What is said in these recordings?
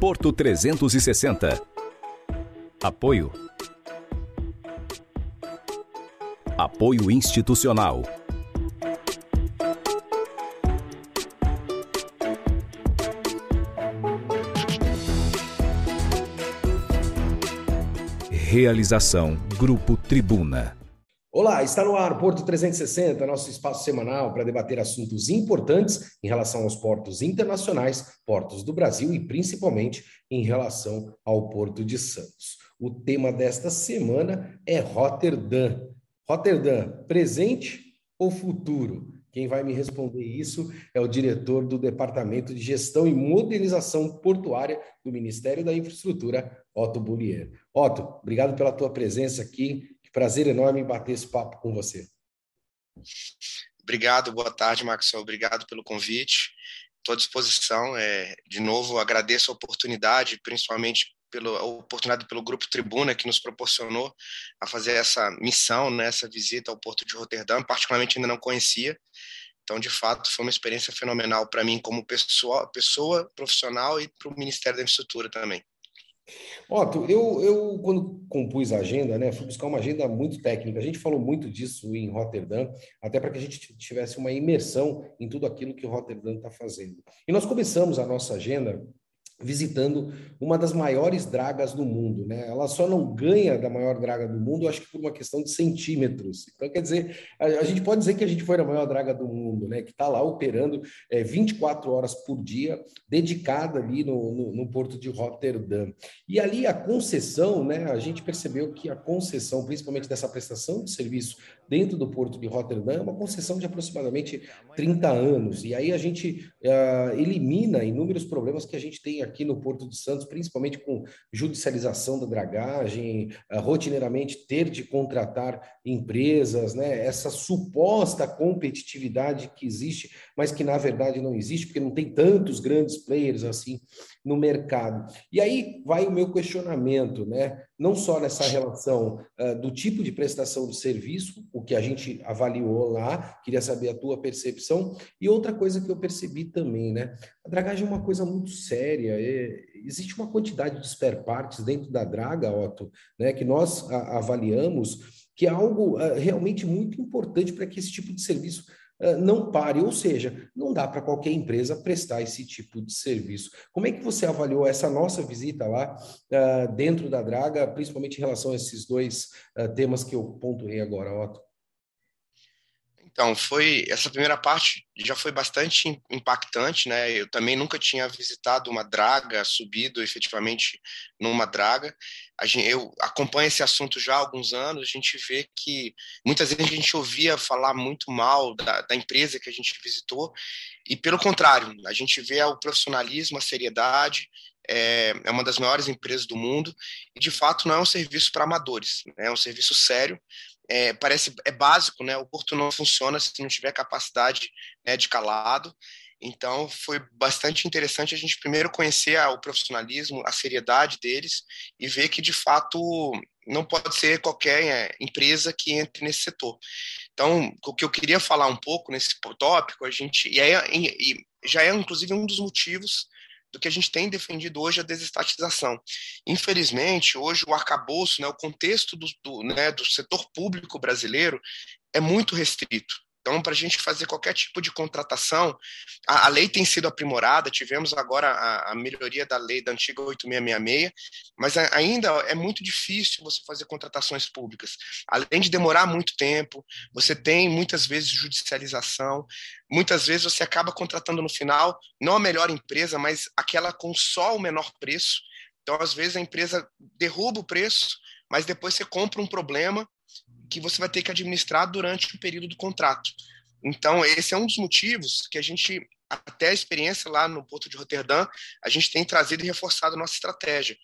Porto 360. Apoio. Apoio institucional. Realização Grupo Tribuna. Olá, está no ar Porto 360, nosso espaço semanal para debater assuntos importantes em relação aos portos internacionais, portos do Brasil e principalmente em relação ao Porto de Santos. O tema desta semana é Rotterdam. Rotterdam, presente ou futuro? Quem vai me responder isso é o diretor do Departamento de Gestão e Modernização Portuária do Ministério da Infraestrutura, Otto Bullier. Otto, obrigado pela tua presença aqui. Prazer enorme bater esse papo com você. Obrigado, boa tarde, Maxwell. Obrigado pelo convite. Estou à disposição. É, de novo, agradeço a oportunidade, principalmente pela oportunidade pelo Grupo Tribuna, que nos proporcionou a fazer essa missão, né, essa visita ao Porto de Roterdã. Particularmente ainda não conhecia. Então, de fato, foi uma experiência fenomenal para mim como pessoa, pessoa profissional e para o Ministério da Infraestrutura também. Otto, eu, eu quando compus a agenda, né, fui buscar uma agenda muito técnica. A gente falou muito disso em Rotterdam, até para que a gente tivesse uma imersão em tudo aquilo que Rotterdam está fazendo. E nós começamos a nossa agenda visitando uma das maiores dragas do mundo, né? Ela só não ganha da maior draga do mundo, acho que por uma questão de centímetros. Então, quer dizer, a, a gente pode dizer que a gente foi a maior draga do mundo, né? Que está lá operando é, 24 horas por dia, dedicada ali no, no, no, porto de Rotterdam. E ali a concessão, né? A gente percebeu que a concessão, principalmente dessa prestação de serviço dentro do porto de Rotterdam, é uma concessão de aproximadamente 30 anos. E aí a gente uh, elimina inúmeros problemas que a gente tem aqui no Porto de Santos, principalmente com judicialização da dragagem, uh, rotineiramente ter de contratar empresas, né? essa suposta competitividade que existe, mas que na verdade não existe, porque não tem tantos grandes players assim no mercado. E aí vai o meu questionamento, né? Não só nessa relação uh, do tipo de prestação de serviço, o que a gente avaliou lá, queria saber a tua percepção, e outra coisa que eu percebi também, né? A dragagem é uma coisa muito séria, é, existe uma quantidade de spare parts dentro da draga, Otto, né, que nós a, avaliamos, que é algo uh, realmente muito importante para que esse tipo de serviço não pare, ou seja, não dá para qualquer empresa prestar esse tipo de serviço. Como é que você avaliou essa nossa visita lá uh, dentro da Draga, principalmente em relação a esses dois uh, temas que eu pontuei agora, Otto? Então, foi essa primeira parte já foi bastante impactante, né? Eu também nunca tinha visitado uma draga, subido efetivamente numa draga. Gente, eu acompanho esse assunto já há alguns anos. A gente vê que muitas vezes a gente ouvia falar muito mal da, da empresa que a gente visitou, e pelo contrário, a gente vê o profissionalismo, a seriedade. É, é uma das maiores empresas do mundo e de fato não é um serviço para amadores, né? é um serviço sério é, parece é básico, né? O porto não funciona se não tiver capacidade né, de calado. Então, foi bastante interessante a gente primeiro conhecer o profissionalismo, a seriedade deles e ver que, de fato, não pode ser qualquer é, empresa que entre nesse setor. Então, o que eu queria falar um pouco nesse tópico, a gente, e, é, e já é, inclusive, um dos motivos do que a gente tem defendido hoje a desestatização. Infelizmente, hoje o arcabouço, né, o contexto do, do, né, do setor público brasileiro é muito restrito. Então, para a gente fazer qualquer tipo de contratação, a, a, lei tem sido aprimorada, tivemos agora a, a, melhoria da lei da antiga 8666, mas a, ainda é muito difícil você fazer contratações públicas. Além de demorar muito tempo, você tem muitas vezes judicialização, muitas vezes você acaba contratando no final não a melhor empresa, mas aquela com só o menor preço. Então, às vezes, a empresa derruba o preço, mas depois você compra um problema que você vai ter que administrar durante o período do contrato. Então, esse é um dos motivos que a gente, até a experiência lá no Porto de Roterdã, a gente tem trazido e reforçado nossa estratégia.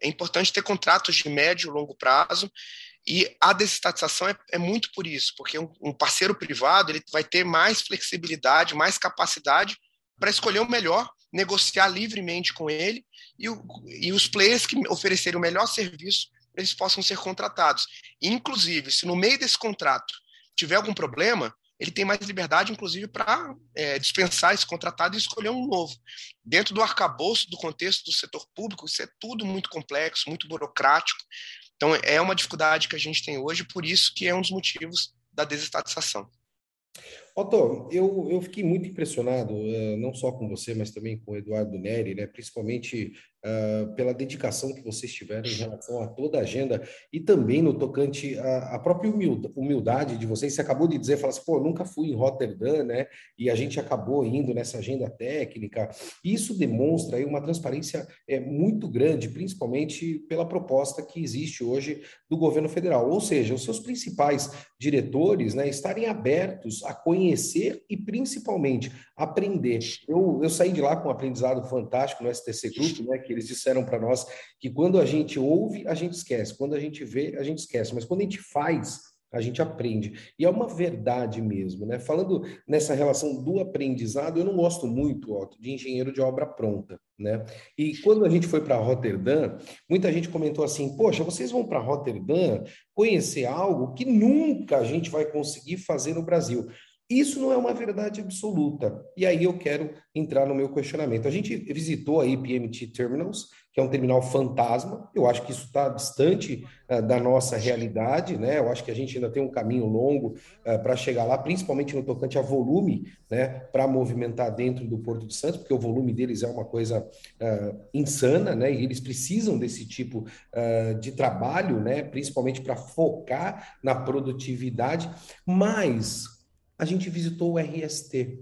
É importante ter contratos de médio e longo prazo, e a desestatização é, é muito por isso, porque um, um parceiro privado ele vai ter mais flexibilidade, mais capacidade para escolher o melhor, negociar livremente com ele, e, o, e os players que oferecerem o melhor serviço eles possam ser contratados. Inclusive, se no meio desse contrato tiver algum problema, ele tem mais liberdade, inclusive, para é, dispensar esse contratado e escolher um novo. Dentro do arcabouço do contexto do setor público, isso é tudo muito complexo, muito burocrático. Então, é uma dificuldade que a gente tem hoje, por isso que é um dos motivos da desestatização. Otto, eu, eu fiquei muito impressionado, uh, não só com você, mas também com o Eduardo Neri, né, principalmente uh, pela dedicação que vocês tiveram em relação a toda a agenda e também no tocante à, própria humildade de vocês. Você acabou de dizer, fala assim, pô, nunca fui em Rotterdam, né, e a gente acabou indo nessa agenda técnica. Isso demonstra aí uma transparência é, muito grande, principalmente pela proposta que existe hoje do governo federal. Ou seja, os seus principais diretores né, estarem abertos a conhecer e principalmente aprender. Eu, eu saí de lá com um aprendizado fantástico no STC Group, né, que eles disseram para nós que quando a gente ouve, a gente esquece, quando a gente vê, a gente esquece, mas quando a gente faz, a gente aprende. E é uma verdade mesmo, né? Falando nessa relação do aprendizado, eu não gosto muito, Otto, de engenheiro de obra pronta, né? E quando a gente foi para Rotterdam, muita gente comentou assim: "Poxa, vocês vão para Rotterdam conhecer algo que nunca a gente vai conseguir fazer no Brasil". Isso não é uma verdade absoluta. E aí eu quero entrar no meu questionamento. A gente visitou aí PMT Terminals, que é um terminal fantasma. Eu acho que isso está distante uh, da nossa realidade, né? Eu acho que a gente ainda tem um caminho longo uh, para chegar lá, principalmente no tocante a volume, né? Para movimentar dentro do Porto de Santos, porque o volume deles é uma coisa uh, insana, né? E eles precisam desse tipo de trabalho, né? Principalmente para focar na produtividade. Mas a gente visitou o RST.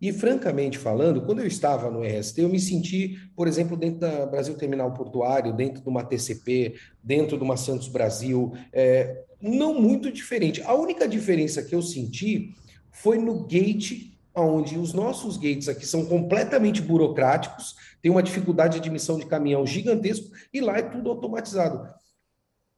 E, francamente falando, quando eu estava no RST, eu me senti, por exemplo, dentro da Brasil Terminal Portuário, dentro de uma TCP, dentro de uma Santos Brasil, é, não muito diferente. A única diferença que eu senti foi no gate, onde os nossos gates aqui são completamente burocráticos, tem uma dificuldade de admissão de caminhão gigantesco, e lá é tudo automatizado.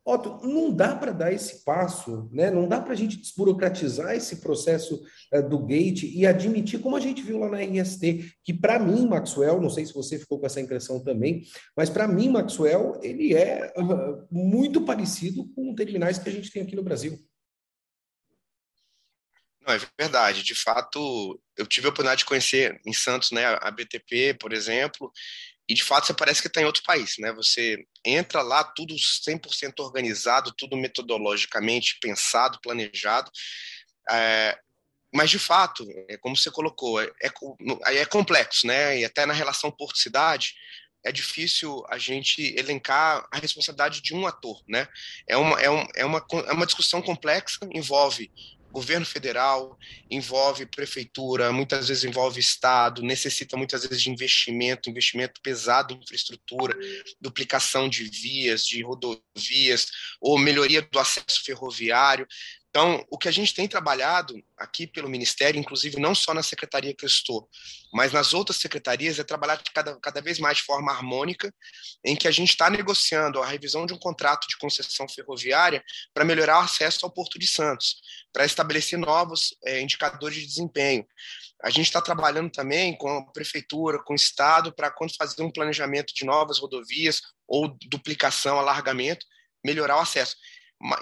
Otto, não dá para dar esse passo, né? não dá para a gente desburocratizar esse processo uh, do gate e admitir, como a gente viu lá na IST, que para mim, Maxwell, não sei se você ficou com essa impressão também, mas para mim, Maxwell, ele é uh, muito parecido com terminais que a gente tem aqui no Brasil. Não, é verdade. De fato, eu tive a oportunidade de conhecer em Santos né, a BTP, por exemplo, e de fato você parece que está em outro país, né? Você entra lá, tudo 100% organizado, tudo metodologicamente pensado, planejado. É, mas de fato, é como você colocou, é, é, é complexo, né? E até na relação porto-cidade é difícil a gente elencar a responsabilidade de um ator, né? É uma, é, um, é uma, é uma discussão complexa, envolve governo federal, envolve prefeitura, muitas vezes envolve estado, necessita muitas vezes de investimento, investimento pesado em infraestrutura, duplicação de vias, de rodovias, ou melhoria do acesso ferroviário. Então, o que a gente tem trabalhado aqui pelo Ministério, inclusive não só na secretaria que eu estou, mas nas outras secretarias, é trabalhar cada, cada vez mais de forma harmônica, em que a gente está negociando a revisão de um contrato de concessão ferroviária para melhorar o acesso ao Porto de Santos, para estabelecer novos é, indicadores de desempenho. A gente está trabalhando também com a prefeitura, com o Estado, para quando fazer um planejamento de novas rodovias ou duplicação, alargamento, melhorar o acesso.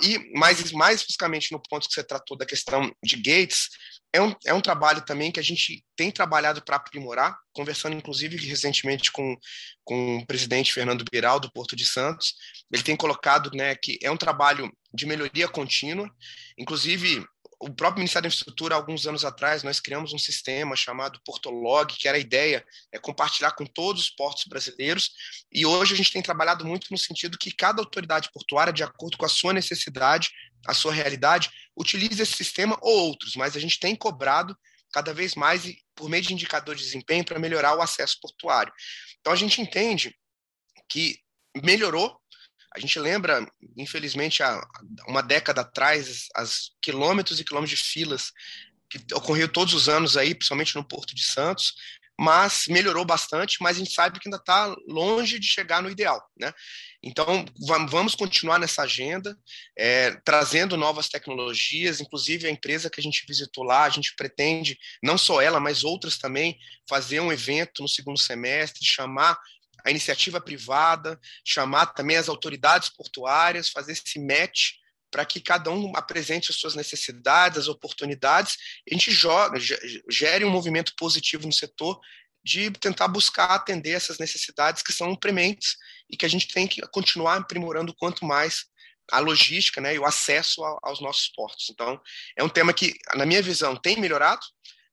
E mais, mais especificamente no ponto que você tratou da questão de gates, é um, é um trabalho também que a gente tem trabalhado para aprimorar, conversando inclusive recentemente com, com o presidente Fernando Biral, do Porto de Santos. Ele tem colocado né, que é um trabalho de melhoria contínua, inclusive o próprio Ministério da Infraestrutura, alguns anos atrás, nós criamos um sistema chamado Portolog, que era a ideia é compartilhar com todos os portos brasileiros, e hoje a gente tem trabalhado muito no sentido que cada autoridade portuária, de acordo com a sua necessidade, a sua realidade, utilize esse sistema ou outros, mas a gente tem cobrado cada vez mais por meio de indicadores de desempenho para melhorar o acesso portuário. Então a gente entende que melhorou a gente lembra, infelizmente, há uma década atrás, as quilômetros e quilômetros de filas que ocorreu todos os anos aí, principalmente no Porto de Santos, mas melhorou bastante, mas a gente sabe que ainda está longe de chegar no ideal, né? Então, vamos continuar nessa agenda, é, trazendo novas tecnologias, inclusive a empresa que a gente visitou lá, a gente pretende, não só ela, mas outras também, fazer um evento no segundo semestre, chamar a iniciativa privada, chamar também as autoridades portuárias, fazer esse match para que cada um apresente as suas necessidades, as oportunidades, a gente joga, gere um movimento positivo no setor de tentar buscar atender essas necessidades que são prementes e que a gente tem que continuar aprimorando quanto mais a logística né, e o acesso aos nossos portos. Então, é um tema que, na minha visão, tem melhorado,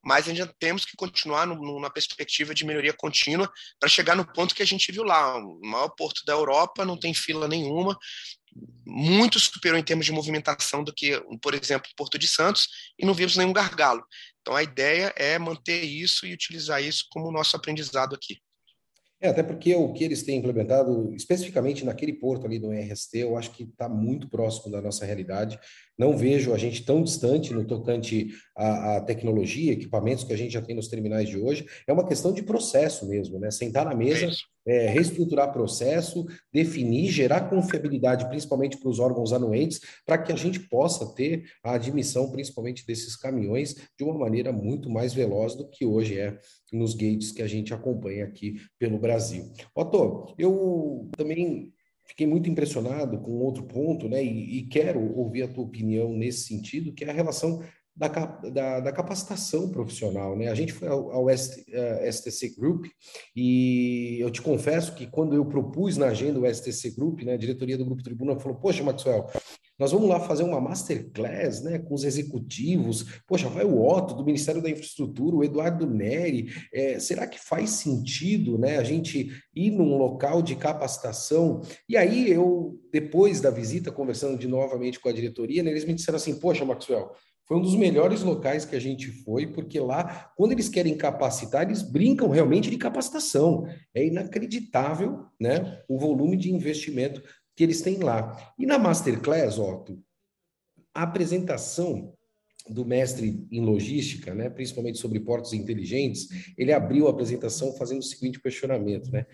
mas ainda temos que continuar numa perspectiva de melhoria contínua para chegar no ponto que a gente viu lá. O maior porto da Europa não tem fila nenhuma, muito superior em termos de movimentação do que, por exemplo, Porto de Santos, e não vimos nenhum gargalo. Então, a ideia é manter isso e utilizar isso como nosso aprendizado aqui. É, até porque o que eles têm implementado, especificamente naquele porto ali do RST, eu acho que está muito próximo da nossa realidade. Não vejo a gente tão distante no tocante à, à, tecnologia, equipamentos que a gente já tem nos terminais de hoje. É uma questão de processo mesmo, né? Sentar na mesa, é, reestruturar processo, definir, gerar confiabilidade, principalmente para os órgãos anuentes, para que a gente possa ter a admissão, principalmente desses caminhões, de uma maneira muito mais veloz do que hoje é nos gates que a gente acompanha aqui pelo Brasil. Otto, eu também fiquei muito impressionado com outro ponto, né? E, e, quero ouvir a tua opinião nesse sentido, que é a relação da, da, da capacitação profissional, né? A gente foi ao, ao ST, uh, STC Group e eu te confesso que quando eu propus na agenda o STC Group, né, a diretoria do Grupo Tribuna falou: Poxa, Maxwell, nós vamos lá fazer uma masterclass né, com os executivos. Poxa, vai o Otto do Ministério da Infraestrutura, o Eduardo Neri. É, será que faz sentido né, a gente ir num local de capacitação? E aí eu, depois da visita, conversando de novamente com a diretoria, né, eles me disseram assim: Poxa, Maxwell, foi um dos melhores locais que a gente foi, porque lá, quando eles querem capacitar, eles brincam realmente de capacitação. É inacreditável né, o volume de investimento que eles têm lá. E na Masterclass, Otto, a apresentação do mestre em logística, né, principalmente sobre portos inteligentes, ele abriu a apresentação fazendo o seguinte questionamento, né?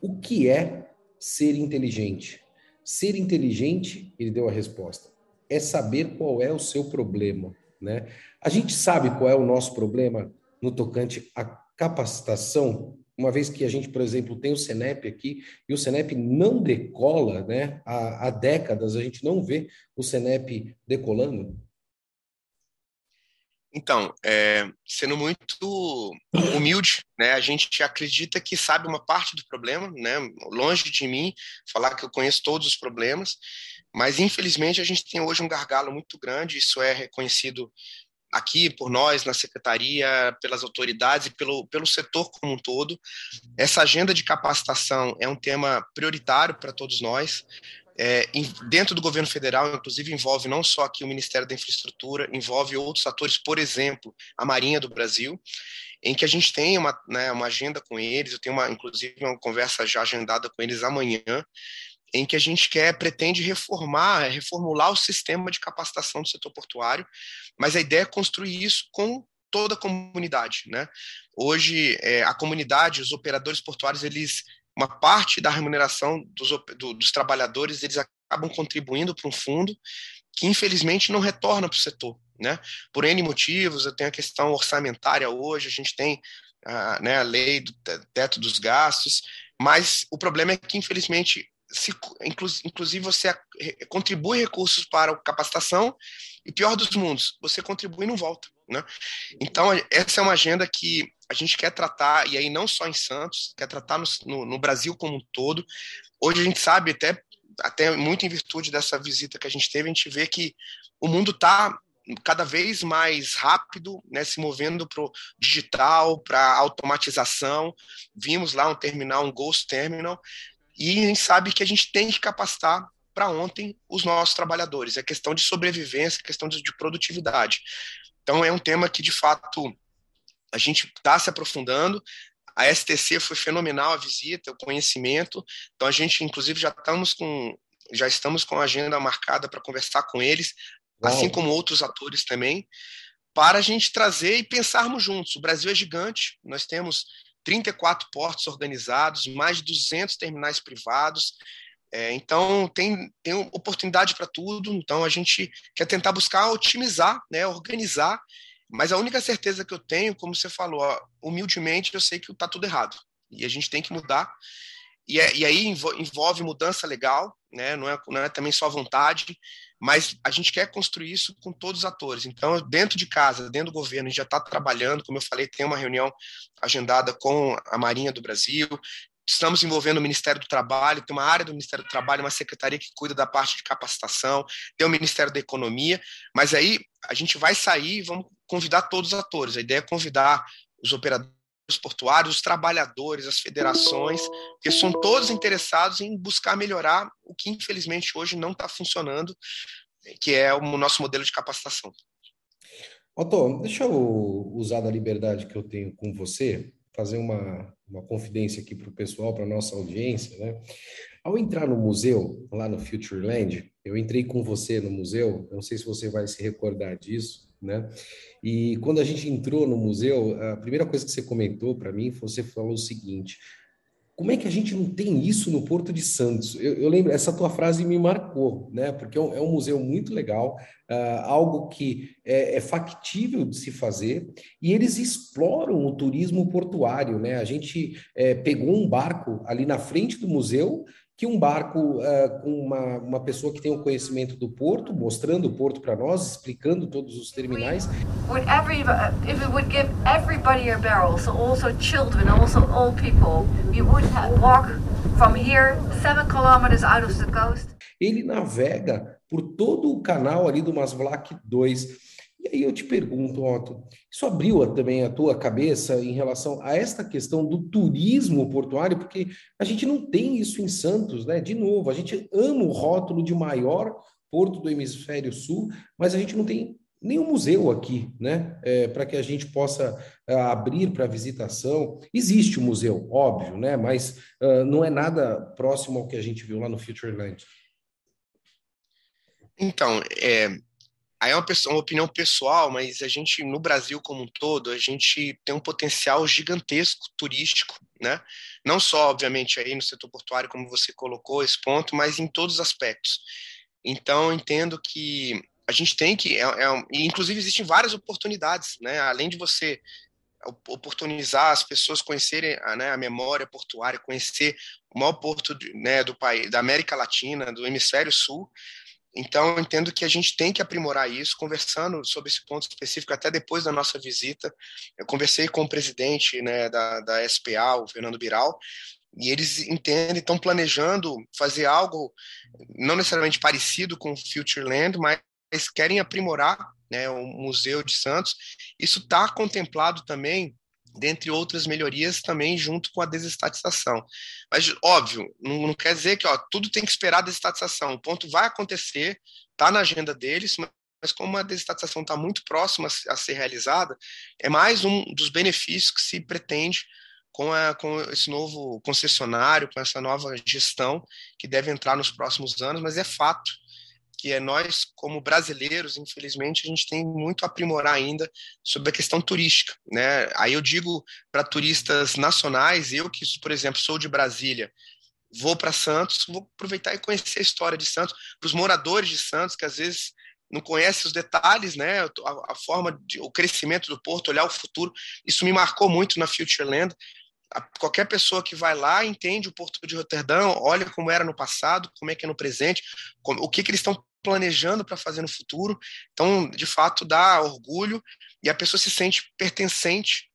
O que é ser inteligente? Ser inteligente, ele deu a resposta, é saber qual é o seu problema, né? A gente sabe qual é o nosso problema no tocante à capacitação uma vez que a gente, por exemplo, tem o Senep aqui, e o Senep não decola, né? Há, há décadas a gente não vê o Senep decolando? Então, é, sendo muito humilde, né, a gente acredita que sabe uma parte do problema, né, longe de mim falar que eu conheço todos os problemas, mas infelizmente a gente tem hoje um gargalo muito grande, isso é reconhecido aqui por nós na secretaria, pelas autoridades e pelo, pelo setor como um todo. Essa agenda de capacitação é um tema prioritário para todos nós. É, dentro do governo federal, inclusive, envolve não só aqui o Ministério da Infraestrutura, envolve outros atores, por exemplo, a Marinha do Brasil, em que a gente tem uma, né, uma agenda com eles, eu tenho uma, inclusive uma conversa já agendada com eles amanhã, em que a gente quer, pretende reformar, reformular o sistema de capacitação do setor portuário, mas a ideia é construir isso com toda a comunidade, né? Hoje, é, a comunidade, os operadores portuários, eles, uma parte da remuneração dos, do, dos trabalhadores, eles acabam contribuindo para um fundo que, infelizmente, não retorna para o setor, né? Por N motivos, eu tenho a questão orçamentária hoje, a gente tem a, né, a lei do teto dos gastos, mas o problema é que, infelizmente, se, inclusive você contribui recursos para capacitação e pior dos mundos, você contribui e não volta, né? Então essa é uma agenda que a gente quer tratar e aí não só em Santos, quer tratar no, no, no Brasil como um todo. Hoje a gente sabe até até muito em virtude dessa visita que a gente teve, a gente vê que o mundo está cada vez mais rápido, né, se movendo para o digital, para automatização. Vimos lá um terminal, um Ghost Terminal, e a gente sabe que a gente tem que capacitar para ontem os nossos trabalhadores. É questão de sobrevivência, é questão de, de produtividade. Então, é um tema que, de fato, a gente está se aprofundando. A STC foi fenomenal a visita, o conhecimento. Então, a gente, inclusive, já estamos com, já estamos com a agenda marcada para conversar com eles, Uau. assim como outros atores também, para a gente trazer e pensarmos juntos. O Brasil é gigante, nós temos 34 portos organizados, mais de 200 terminais privados. É, então, tem, tem oportunidade para tudo. Então, a gente quer tentar buscar otimizar, né, organizar. Mas a única certeza que eu tenho, como você falou, ó, humildemente, eu sei que está tudo errado. E a gente tem que mudar. E, é, e aí envolve mudança legal, né? não, é, não é também só vontade, mas a gente quer construir isso com todos os atores. Então, dentro de casa, dentro do governo, a gente já está trabalhando, como eu falei, tem uma reunião agendada com a Marinha do Brasil, estamos envolvendo o Ministério do Trabalho, tem uma área do Ministério do Trabalho, uma secretaria que cuida da parte de capacitação, tem o Ministério da Economia, mas aí a gente vai sair e vamos convidar todos os atores. A ideia é convidar os operadores portuários, os trabalhadores, as federações, que são todos interessados em buscar melhorar o que infelizmente hoje não está funcionando, que é o nosso modelo de capacitação. Otto, deixa eu usar da liberdade que eu tenho com você, fazer uma, uma confidência aqui para o pessoal, para a nossa audiência, né? Ao entrar no museu, lá no Futureland, eu entrei com você no museu, não sei se você vai se recordar disso, né? E quando a gente entrou no museu, a primeira coisa que você comentou para mim, você falou o seguinte: como é que a gente não tem isso no Porto de Santos? Eu, eu lembro, essa tua frase me marcou, né? Porque é um, é um museu muito legal, uh, algo que é, é, factível de se fazer, e eles exploram o turismo portuário, né? A gente é, pegou um barco ali na frente do museu que um barco uh, com uma, uma pessoa que tem o conhecimento do porto, mostrando o porto para nós, explicando todos os terminais. Would every, uh, if it would give everybody a barrel, so also children, also old people, we would walk from here seven kilometers out of the coast. Ele navega por todo o canal ali do Masvlak 2 e aí eu te pergunto, Otto, isso abriu também a tua cabeça em relação a esta questão do turismo portuário, porque a gente não tem isso em Santos, né? De novo, a gente ama o rótulo de maior porto do hemisfério sul, mas a gente não tem nenhum museu aqui, né? É, para que a gente possa uh, abrir para visitação. Existe o um museu, óbvio, né? Mas uh, não é nada próximo ao que a gente viu lá no Futureland. Então, é, Aí é uma, pessoa, uma opinião pessoal, mas a gente, no Brasil como um todo, a gente tem um potencial gigantesco turístico, né? Não só, obviamente, aí no setor portuário, como você colocou esse ponto, mas em todos os aspectos. Então, entendo que a gente tem que, é, é, inclusive existem várias oportunidades, né? Além de você oportunizar as pessoas conhecerem a, né, a memória portuária, conhecer o maior porto né, do país, da América Latina, do hemisfério sul, então, entendo que a gente tem que aprimorar isso, conversando sobre esse ponto específico, até depois da nossa visita. Eu conversei com o presidente né, da, da SPA, o Fernando Biral, e eles entendem, estão planejando fazer algo não necessariamente parecido com o Futureland, mas querem aprimorar né, o Museu de Santos. Isso está contemplado também dentre outras melhorias também junto com a desestatização. Mas, óbvio, não, não quer dizer que ó, tudo tem que esperar a desestatização. O ponto vai acontecer, está na agenda deles, mas, como a desestatização está muito próxima a, a ser realizada, é mais um dos benefícios que se pretende com, a, com esse novo concessionário, com essa nova gestão que deve entrar nos próximos anos, mas é fato que é nós, como brasileiros, infelizmente, a gente tem muito a aprimorar ainda sobre a questão turística. Né? Aí eu digo para turistas nacionais, eu que, por exemplo, sou de Brasília, vou para Santos, vou aproveitar e conhecer a história de Santos, para os moradores de Santos, que às vezes não conhecem os detalhes, né? A, a, forma, de, o crescimento do porto, olhar o futuro, isso me marcou muito na Futureland. Qualquer pessoa que vai lá entende o porto de Roterdão, olha como era no passado, como é que é no presente, como, o que, que eles estão planejando para fazer no futuro. Então, de fato, dá orgulho e a pessoa se sente pertencente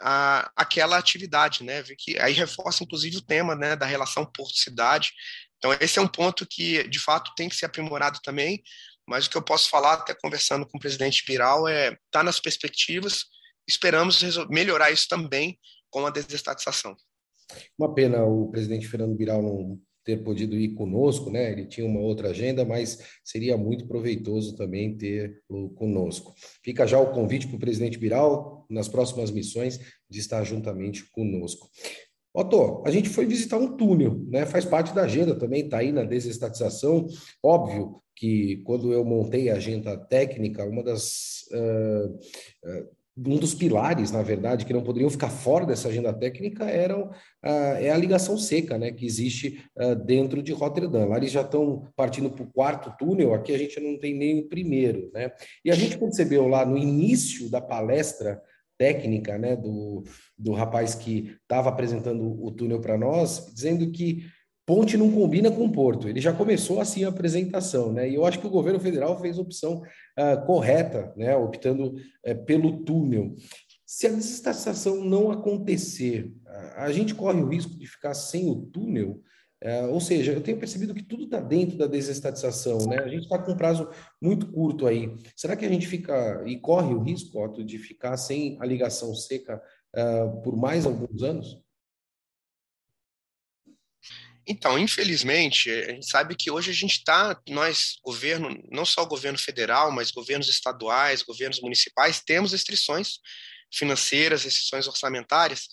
à, àquela atividade, né? Que aí reforça, inclusive, o tema né, da relação porto-cidade. Então, esse é um ponto que, de fato, tem que ser aprimorado também, mas o que eu posso falar, até conversando com o presidente Biral, é tá nas perspectivas, esperamos melhorar isso também com a desestatização. Uma pena o presidente Fernando Biral não ter podido ir conosco, né? Ele tinha uma outra agenda, mas seria muito proveitoso também tê-lo conosco. Fica já o convite para o presidente Biral, nas próximas missões, de estar juntamente conosco. Otto, a gente foi visitar um túnel, né? Faz parte da agenda também, está aí na desestatização. Óbvio que quando eu montei a agenda técnica, uma das uh, uh, um dos pilares, na verdade, que não poderiam ficar fora dessa agenda técnica eram, uh, é a ligação seca, né, que existe uh, dentro de Rotterdam. Lá eles já estão partindo para o quarto túnel, aqui a gente não tem nem o primeiro, né? E a gente percebeu lá no início da palestra técnica, né, do, do rapaz que estava apresentando o túnel para nós, dizendo que ponte não combina com porto. Ele já começou assim a apresentação, né? E eu acho que o governo federal fez a opção uh, correta, né? Optando uh, pelo túnel. Se a desestatização não acontecer, a gente corre o risco de ficar sem o túnel. Uh, ou seja, eu tenho percebido que tudo está dentro da desestatização, né? A gente está com um prazo muito curto aí. Será que a gente fica e corre o risco, Otto, de ficar sem a ligação seca por mais alguns anos? Então, infelizmente, a gente sabe que hoje a gente está, nós, governo, não só o governo federal, mas governos estaduais, governos municipais, temos restrições financeiras, restrições orçamentárias,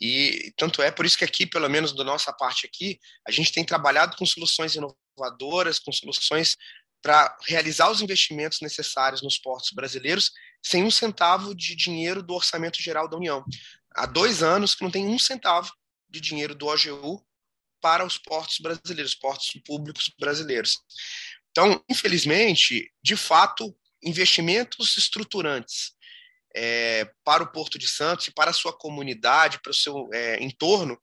e tanto é por isso que aqui, pelo menos da nossa parte aqui, a gente tem trabalhado com soluções inovadoras, com soluções para realizar os investimentos necessários nos portos brasileiros sem um centavo de dinheiro do orçamento geral da União. Há dois anos que não tem um centavo de dinheiro do OGU para os portos brasileiros, portos públicos brasileiros. Então, infelizmente, de fato, investimentos estruturantes é, para o Porto de Santos e para a sua comunidade, para o seu é, entorno,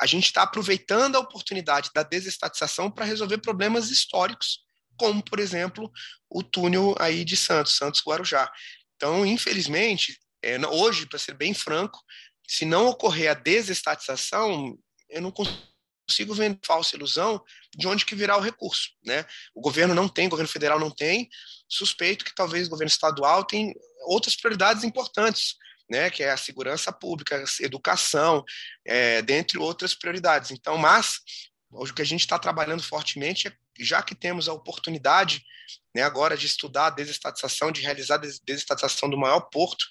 a gente está aproveitando a oportunidade da desestatização para resolver problemas históricos, como, por exemplo, o túnel aí de Santos, Santos-Guarujá. Então, infelizmente, é, hoje, para ser bem franco, se não ocorrer a desestatização, eu não consigo consigo vender falsa ilusão de onde que virá o recurso, né? O governo não tem, o governo federal não tem, suspeito que talvez o governo estadual tem outras prioridades importantes, né? Que é a segurança pública, a educação, é, dentre outras prioridades. Então, mas o que a gente está trabalhando fortemente é, já que temos a oportunidade, né, agora de estudar a desestatização, de realizar a desestatização do maior porto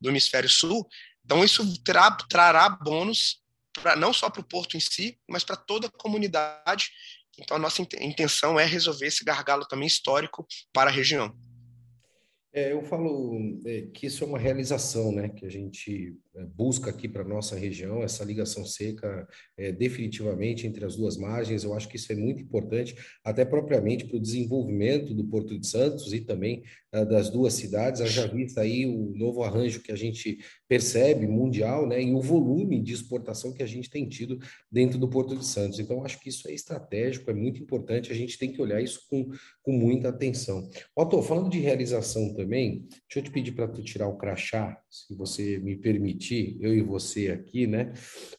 do hemisfério sul, então isso trará bônus pra, não só para o porto em si, mas para toda a comunidade. Então, a nossa intenção é resolver esse gargalo também histórico para a região. É, eu falo é, que isso é uma realização, né, que a gente busca aqui para nossa região, essa ligação seca é, definitivamente entre as duas margens. Eu acho que isso é muito importante, até propriamente para o desenvolvimento do Porto de Santos e também uh, das duas cidades. Já vista aí o novo arranjo que a gente percebe mundial, né, e o volume de exportação que a gente tem tido dentro do Porto de Santos. Então, acho que isso é estratégico, é muito importante. A gente tem que olhar isso com, com muita atenção. Otto, falando de realização também deixa eu te pedir para tu tirar o crachá, se você me eu e você aqui, né?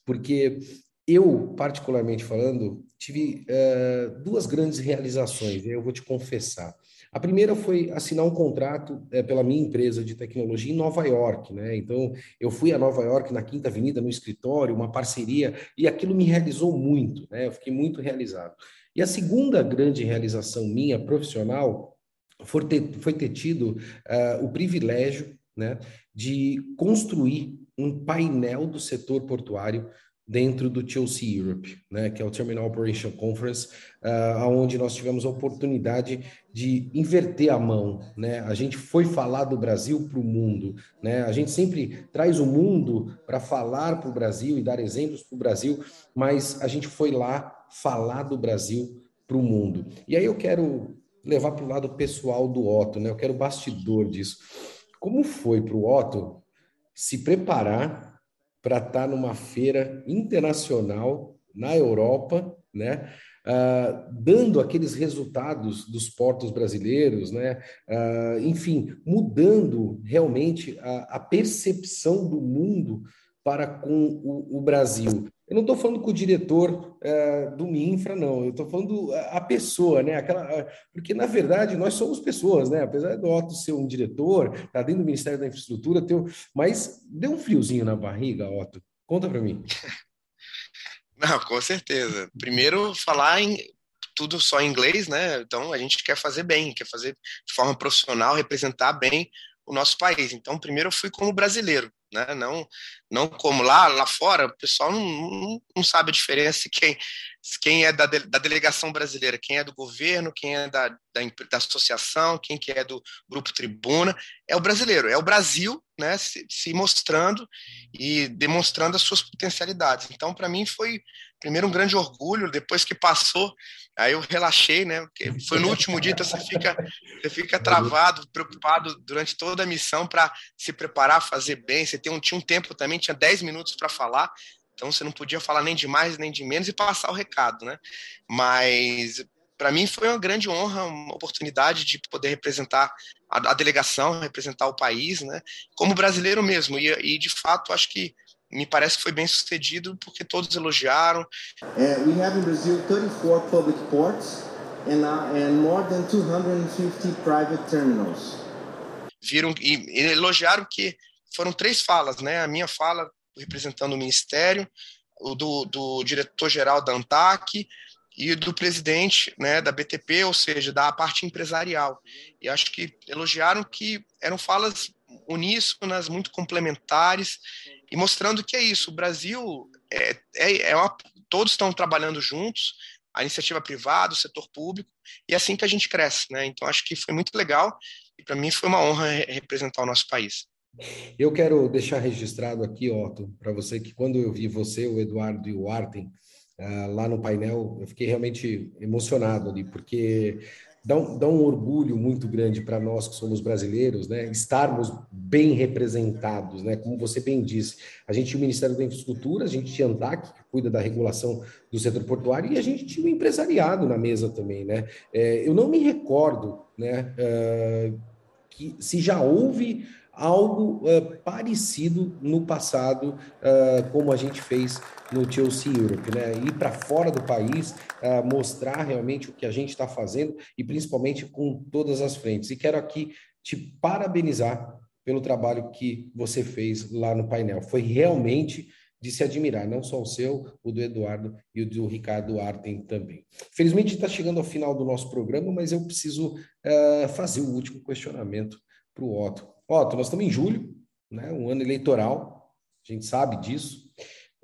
Porque eu, particularmente falando, tive uh, duas grandes realizações, eu vou te confessar. A primeira foi assinar um contrato é, pela minha empresa de tecnologia em Nova York, né? Então, eu fui a Nova York na Quinta Avenida, no escritório, uma parceria, e aquilo me realizou muito, né? Eu fiquei muito realizado. E a segunda grande realização minha profissional foi ter, foi ter tido uh, o privilégio né, de construir um painel do setor portuário dentro do Chelsea Europe, né, que é o Terminal Operation Conference, uh, onde nós tivemos a oportunidade de inverter a mão. Né? A gente foi falar do Brasil para o mundo. Né? A gente sempre traz o mundo para falar para o Brasil e dar exemplos para o Brasil, mas a gente foi lá falar do Brasil para o mundo. E aí eu quero levar para o lado pessoal do Otto, né? Eu quero bastidor disso. Como foi para o Otto se preparar para estar tá numa feira internacional na Europa, né? Uh, dando aqueles resultados dos portos brasileiros, né? Uh, enfim, mudando realmente a, a, percepção do mundo para com o, o Brasil. Eu não estou falando com o diretor é, do Minfra, não. Eu estou falando a pessoa, né? Aquela, porque na verdade nós somos pessoas, né? Apesar do Otto ser um diretor, tá dentro do Ministério da Infraestrutura, teu, mas deu um friozinho na barriga, Otto. Conta para mim. Não, com certeza. Primeiro falar em tudo só em inglês, né? Então a gente quer fazer bem, quer fazer de forma profissional, representar bem o nosso país. Então, primeiro eu fui como brasileiro, né? Não, não como lá, lá fora, o pessoal não, não, sabe a diferença quem, quem é da, de, da delegação brasileira, quem é do governo, quem é da, da, da associação, quem que é do grupo Tribuna, é o brasileiro, é o Brasil né, se, se, mostrando e demonstrando as suas potencialidades. Então, para mim, foi primeiro um grande orgulho, depois que passou, aí eu relaxei, né, porque foi no último dia, então você fica, você fica travado, preocupado durante toda a missão para se preparar, fazer bem, você tem um, tinha um tempo também, tinha 10 minutos para falar, então você não podia falar nem de mais nem de menos e passar o recado, né? Mas para mim foi uma grande honra, uma oportunidade de poder representar a, a delegação, representar o país, né? Como brasileiro mesmo. E, e, de fato acho que me parece que foi bem sucedido porque todos elogiaram. Uh, we have in Brazil 34 public ports and, uh, and more than 250 private terminals. Viram e, e elogiaram que foram três falas, né? A minha fala representando o Ministério, o do, do diretor-geral da ANTAC e do presidente né, da BTP, ou seja, da parte empresarial. E acho que elogiaram que eram falas uníssonas, muito complementares, e mostrando que é isso, o Brasil é, é, é uma, todos estão trabalhando juntos, a iniciativa privada, o setor público, e é assim que a gente cresce. Né? Então, acho que foi muito legal, e para mim foi uma honra representar o nosso país. Eu quero deixar registrado aqui, Otto, para você que quando eu vi você, o Eduardo e o Arten uh, lá no painel, eu fiquei realmente emocionado ali, porque dá um, dá um orgulho muito grande para nós que somos brasileiros, né, estarmos bem representados, né, como você bem disse, a gente tinha o Ministério da Infraestrutura, a gente tinha a ANTAC, que cuida da regulação do setor portuário, e a gente tinha o empresariado na mesa também, né, é, eu não me recordo, né, uh, que se já houve algo uh, parecido no passado, uh, como a gente fez no Chelsea Europe, né? Ir para fora do país, uh, mostrar realmente o que a gente está fazendo e principalmente com todas as frentes. E quero aqui te parabenizar pelo trabalho que você fez lá no painel. Foi realmente de se admirar, não só o seu, o do Eduardo e o do Ricardo Arten também. Felizmente está chegando ao final do nosso programa, mas eu preciso fazer o último questionamento para o Otto. Otto, nós estamos em julho, né, um ano eleitoral, a gente sabe disso.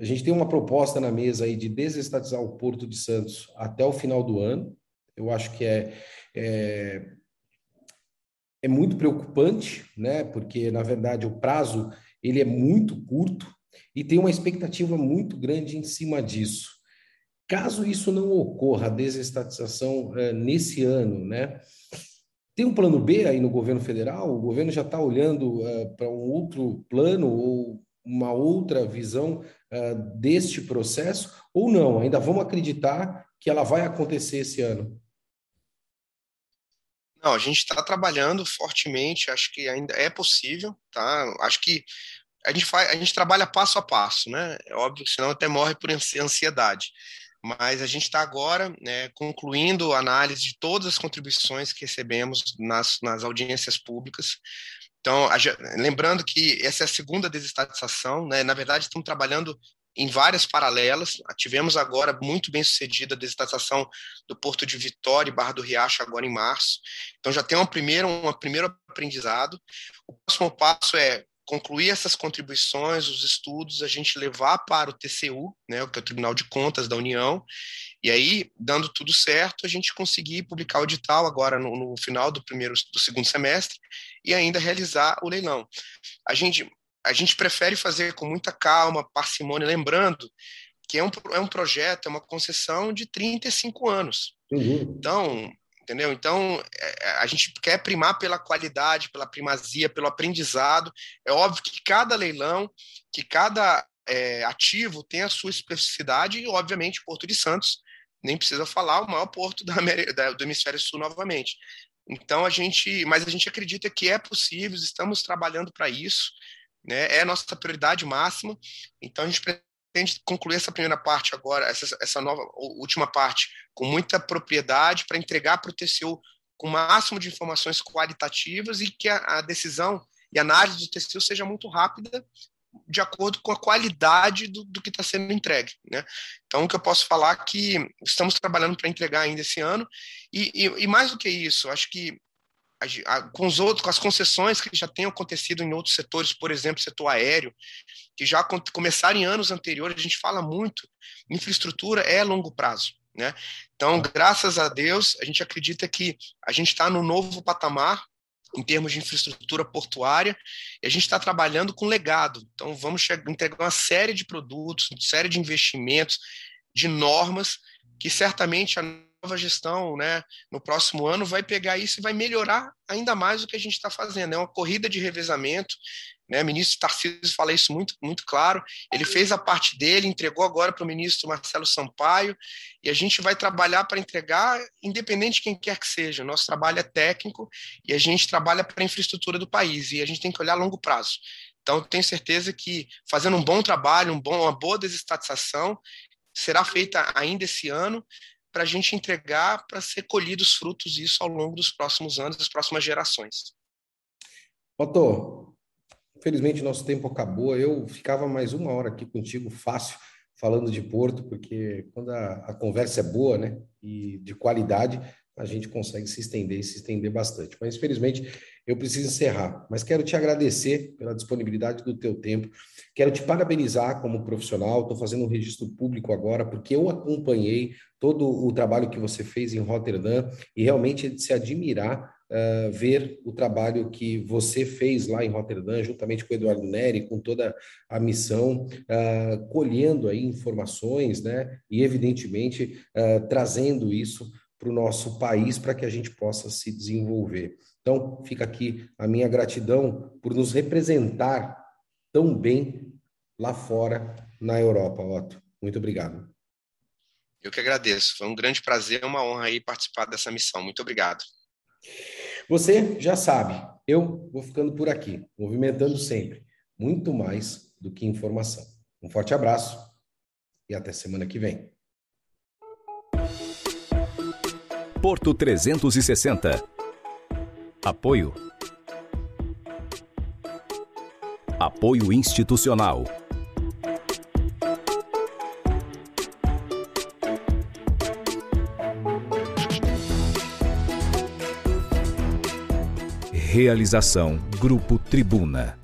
A gente tem uma proposta na mesa aí de desestatizar o Porto de Santos até o final do ano. Eu acho que é, é, é muito preocupante, né? Porque na verdade o prazo ele é muito curto e tem uma expectativa muito grande em cima disso. Caso isso não ocorra, a desestatização é, nesse ano, né? Tem um plano B aí no governo federal? O governo já está olhando uh, para um outro plano ou uma outra visão uh, deste processo? Ou não? Ainda vamos acreditar que ela vai acontecer esse ano? Não, a gente está trabalhando fortemente, acho que ainda é possível, tá? Acho que a gente, faz, a gente trabalha passo a passo, né? É óbvio, senão até morre por ansiedade mas a gente está agora né, concluindo a análise de todas as contribuições que recebemos nas, nas audiências públicas. Então, a, lembrando que essa é a segunda desestatização, né, na verdade, estamos trabalhando em várias paralelas. Tivemos agora muito bem sucedida a desestatização do Porto de Vitória e Barra do Riacho agora em março. Então já tem uma primeira, um primeiro aprendizado. O próximo passo é concluir essas contribuições, os estudos, a gente levar para o TCU, né, que é o Tribunal de Contas da União, e aí, dando tudo certo, a gente conseguir publicar o edital agora no, no final do primeiro, do segundo semestre e ainda realizar o leilão. A gente, a gente prefere fazer com muita calma, parcimônia, lembrando que é um, é um projeto, é uma concessão de 35 anos. Uhum. Então, entendeu? Então, é, é, a gente quer primar pela qualidade, pela primazia, pelo aprendizado. É óbvio que cada leilão, que cada é, ativo tem a sua especificidade e, obviamente, Porto de Santos, nem precisa falar, o maior porto da, da, do Hemisfério Sul novamente. Então, a gente, mas a gente acredita que é possível, estamos trabalhando para isso, né? é a nossa prioridade máxima. Então, a gente pretende concluir essa primeira parte agora, essa, essa nova última parte, com muita propriedade para entregar para o TCU com o máximo de informações qualitativas e que a, a decisão e análise do TCU seja muito rápida de acordo com a qualidade do, do que está sendo entregue. Né? Então, o que eu posso falar é que estamos trabalhando para entregar ainda esse ano, e, e, e, mais do que isso, acho que com os outros, com as concessões que já têm acontecido em outros setores, por exemplo, setor aéreo, que já começaram em anos anteriores, a gente fala muito, infraestrutura é longo prazo. Né? Então, graças a Deus, a gente acredita que a gente está no novo patamar, em termos de infraestrutura portuária, e a gente está trabalhando com legado. Então, vamos entregar uma série de produtos, uma série de investimentos, de normas, que certamente a nova gestão, né, no próximo ano, vai pegar isso e vai melhorar ainda mais o que a gente está fazendo. É uma corrida de revezamento. Né? O ministro Tarcísio fala isso muito, muito claro. Ele fez a parte dele, entregou agora para o ministro Marcelo Sampaio, e a gente vai trabalhar para entregar, independente de quem quer que seja. Nosso trabalho é técnico e a gente trabalha para a infraestrutura do país, e a gente tem que olhar a longo prazo. Então, tenho certeza que fazendo um bom trabalho, um bom, uma boa desestatização, será feita ainda esse ano para a gente entregar para ser colhidos frutos disso ao longo dos próximos anos, das próximas gerações. Otto, infelizmente nosso tempo acabou. Eu ficava mais uma hora aqui contigo, fácil, falando de Porto, porque quando a, a conversa é boa, né, e de qualidade, a gente consegue se estender e se estender bastante. Mas, infelizmente, eu preciso encerrar. Mas quero te agradecer pela disponibilidade do teu tempo. Quero te parabenizar como profissional. Estou fazendo um registro público agora, porque eu acompanhei todo o trabalho que você fez em Rotterdam e realmente é de se admirar uh, ver o trabalho que você fez lá em Rotterdam, juntamente com o Eduardo Neri, com toda a missão, uh, colhendo aí informações, né? E, evidentemente, uh, trazendo isso para o nosso país para que a gente possa se desenvolver. Então, fica aqui a minha gratidão por nos representar tão bem lá fora na Europa, Otto. Muito obrigado. Eu que agradeço. Foi um grande prazer, uma honra aí participar dessa missão. Muito obrigado. Você já sabe, eu vou ficando por aqui, movimentando sempre, muito mais do que informação. Um forte abraço e até semana que vem. Porto 360. Apoio. Apoio institucional. Realização Grupo Tribuna.